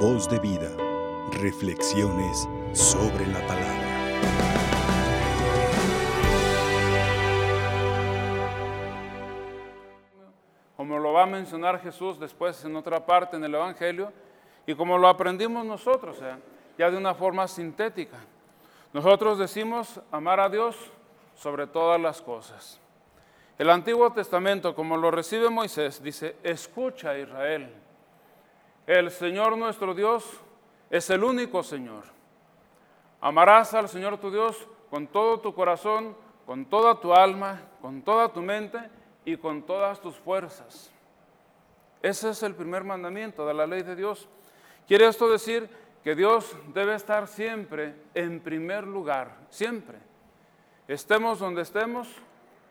Voz de vida. Reflexiones sobre la palabra. Como lo va a mencionar Jesús después en otra parte en el Evangelio, y como lo aprendimos nosotros, ya de una forma sintética. Nosotros decimos amar a Dios sobre todas las cosas. El Antiguo Testamento, como lo recibe Moisés, dice, escucha Israel, el Señor nuestro Dios es el único Señor. Amarás al Señor tu Dios con todo tu corazón, con toda tu alma, con toda tu mente y con todas tus fuerzas. Ese es el primer mandamiento de la ley de Dios. Quiere esto decir que Dios debe estar siempre en primer lugar, siempre. Estemos donde estemos,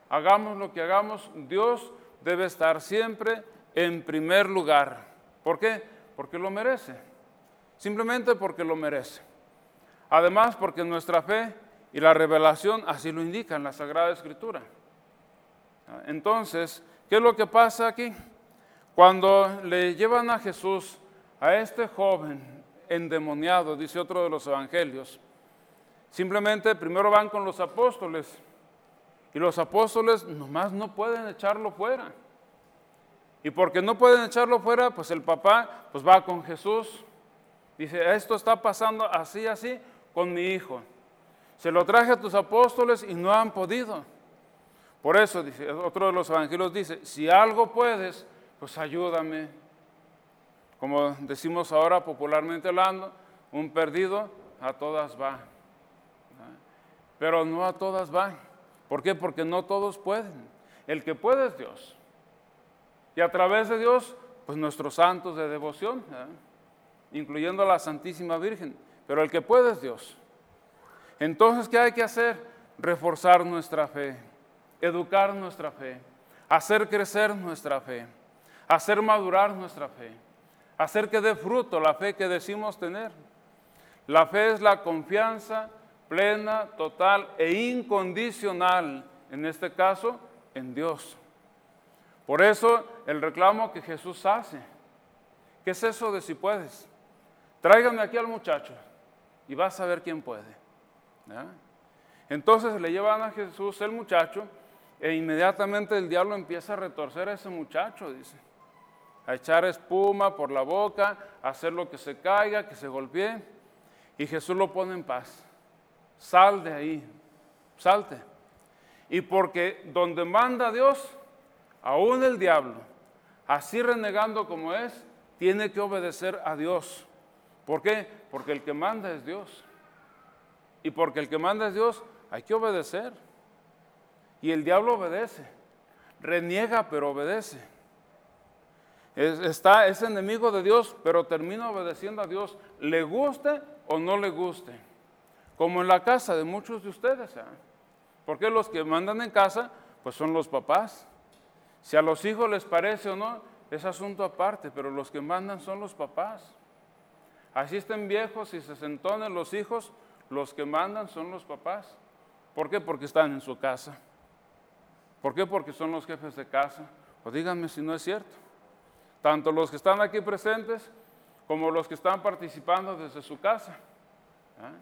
hagamos lo que hagamos, Dios debe estar siempre en primer lugar. ¿Por qué? Porque lo merece. Simplemente porque lo merece. Además, porque nuestra fe y la revelación así lo indican la Sagrada Escritura. Entonces, ¿qué es lo que pasa aquí? Cuando le llevan a Jesús, a este joven endemoniado, dice otro de los evangelios, simplemente primero van con los apóstoles y los apóstoles nomás no pueden echarlo fuera. Y porque no pueden echarlo fuera, pues el papá pues va con Jesús. Dice, esto está pasando así, así con mi hijo. Se lo traje a tus apóstoles y no han podido. Por eso, dice, otro de los evangelios dice, si algo puedes, pues ayúdame. Como decimos ahora popularmente hablando, un perdido a todas va. Pero no a todas va. ¿Por qué? Porque no todos pueden. El que puede es Dios. Y a través de Dios, pues nuestros santos de devoción, incluyendo a la Santísima Virgen. Pero el que puede es Dios. Entonces, ¿qué hay que hacer? Reforzar nuestra fe, educar nuestra fe, hacer crecer nuestra fe, hacer madurar nuestra fe, hacer que dé fruto la fe que decimos tener. La fe es la confianza plena, total e incondicional, en este caso, en Dios. Por eso el reclamo que Jesús hace, ¿qué es eso de si puedes? Tráigame aquí al muchacho y vas a ver quién puede. Entonces le llevan a Jesús el muchacho e inmediatamente el diablo empieza a retorcer a ese muchacho, dice, a echar espuma por la boca, a hacer lo que se caiga, que se golpee, y Jesús lo pone en paz. Sal de ahí, salte. Y porque donde manda Dios, aún el diablo, así renegando como es, tiene que obedecer a Dios. ¿Por qué? Porque el que manda es Dios. Y porque el que manda es Dios, hay que obedecer. Y el diablo obedece. Reniega, pero obedece. está, es enemigo de Dios, pero termina obedeciendo a Dios, le guste o no le guste. Como en la casa de muchos de ustedes. ¿eh? Porque los que mandan en casa, pues son los papás. Si a los hijos les parece o no, es asunto aparte, pero los que mandan son los papás. Así estén viejos y se sentonen los hijos, los que mandan son los papás. ¿Por qué? Porque están en su casa. ¿Por qué? Porque son los jefes de casa. O díganme si no es cierto. Tanto los que están aquí presentes como los que están participando desde su casa. ¿eh?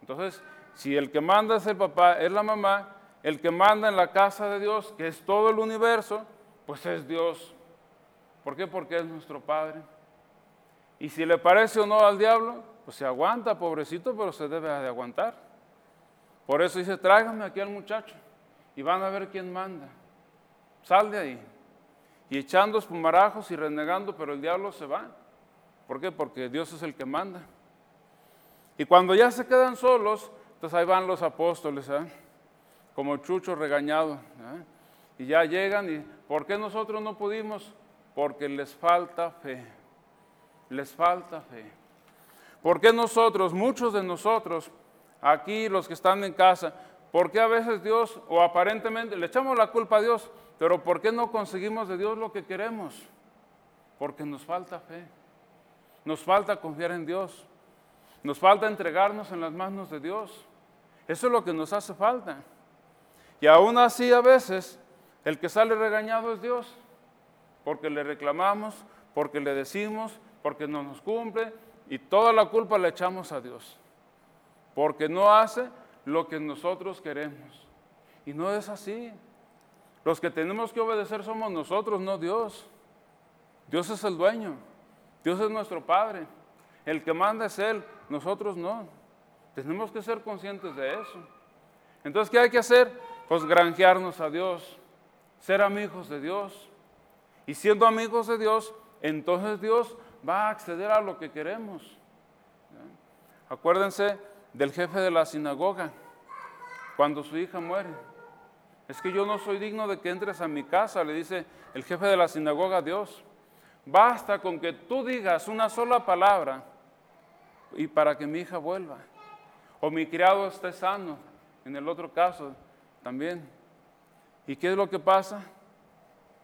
Entonces, si el que manda es el papá, es la mamá, el que manda en la casa de Dios, que es todo el universo, pues es Dios. ¿Por qué? Porque es nuestro Padre. Y si le parece o no al diablo, pues se aguanta, pobrecito, pero se debe de aguantar. Por eso dice, tráigame aquí al muchacho y van a ver quién manda. Sal de ahí. Y echando espumarajos y renegando, pero el diablo se va. ¿Por qué? Porque Dios es el que manda. Y cuando ya se quedan solos, entonces ahí van los apóstoles, ¿eh? como chucho regañado. ¿eh? Y ya llegan y, ¿por qué nosotros no pudimos? Porque les falta fe. Les falta fe. ¿Por qué nosotros, muchos de nosotros, aquí los que están en casa, por qué a veces Dios, o aparentemente, le echamos la culpa a Dios, pero ¿por qué no conseguimos de Dios lo que queremos? Porque nos falta fe. Nos falta confiar en Dios. Nos falta entregarnos en las manos de Dios. Eso es lo que nos hace falta. Y aún así a veces el que sale regañado es Dios, porque le reclamamos, porque le decimos, porque no nos cumple, y toda la culpa la echamos a Dios, porque no hace lo que nosotros queremos. Y no es así. Los que tenemos que obedecer somos nosotros, no Dios. Dios es el dueño, Dios es nuestro Padre. El que manda es Él, nosotros no. Tenemos que ser conscientes de eso. Entonces, ¿qué hay que hacer? Pues granjearnos a Dios, ser amigos de Dios. Y siendo amigos de Dios, entonces Dios va a acceder a lo que queremos. Acuérdense del jefe de la sinagoga, cuando su hija muere. Es que yo no soy digno de que entres a mi casa, le dice el jefe de la sinagoga a Dios. Basta con que tú digas una sola palabra y para que mi hija vuelva. O mi criado esté sano, en el otro caso también. ¿Y qué es lo que pasa?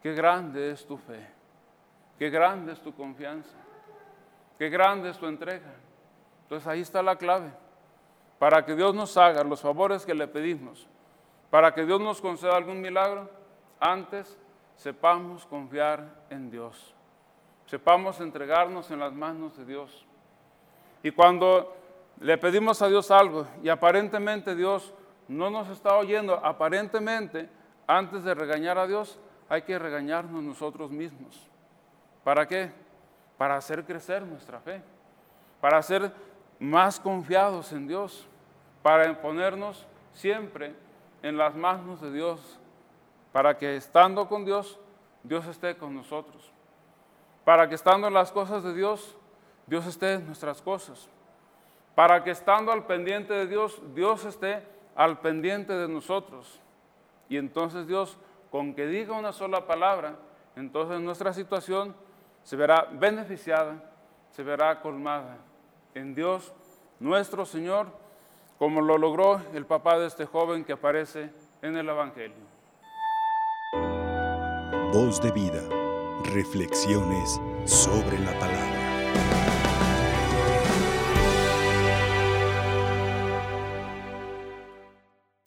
Qué grande es tu fe, qué grande es tu confianza, qué grande es tu entrega. Entonces ahí está la clave. Para que Dios nos haga los favores que le pedimos, para que Dios nos conceda algún milagro, antes sepamos confiar en Dios, sepamos entregarnos en las manos de Dios. Y cuando le pedimos a Dios algo y aparentemente Dios no nos está oyendo, aparentemente, antes de regañar a Dios, hay que regañarnos nosotros mismos. ¿Para qué? Para hacer crecer nuestra fe, para ser más confiados en Dios, para ponernos siempre en las manos de Dios, para que estando con Dios, Dios esté con nosotros, para que estando en las cosas de Dios, Dios esté en nuestras cosas. Para que estando al pendiente de Dios, Dios esté al pendiente de nosotros. Y entonces Dios, con que diga una sola palabra, entonces nuestra situación se verá beneficiada, se verá colmada en Dios nuestro Señor, como lo logró el papá de este joven que aparece en el Evangelio. Voz de vida, reflexiones sobre la palabra.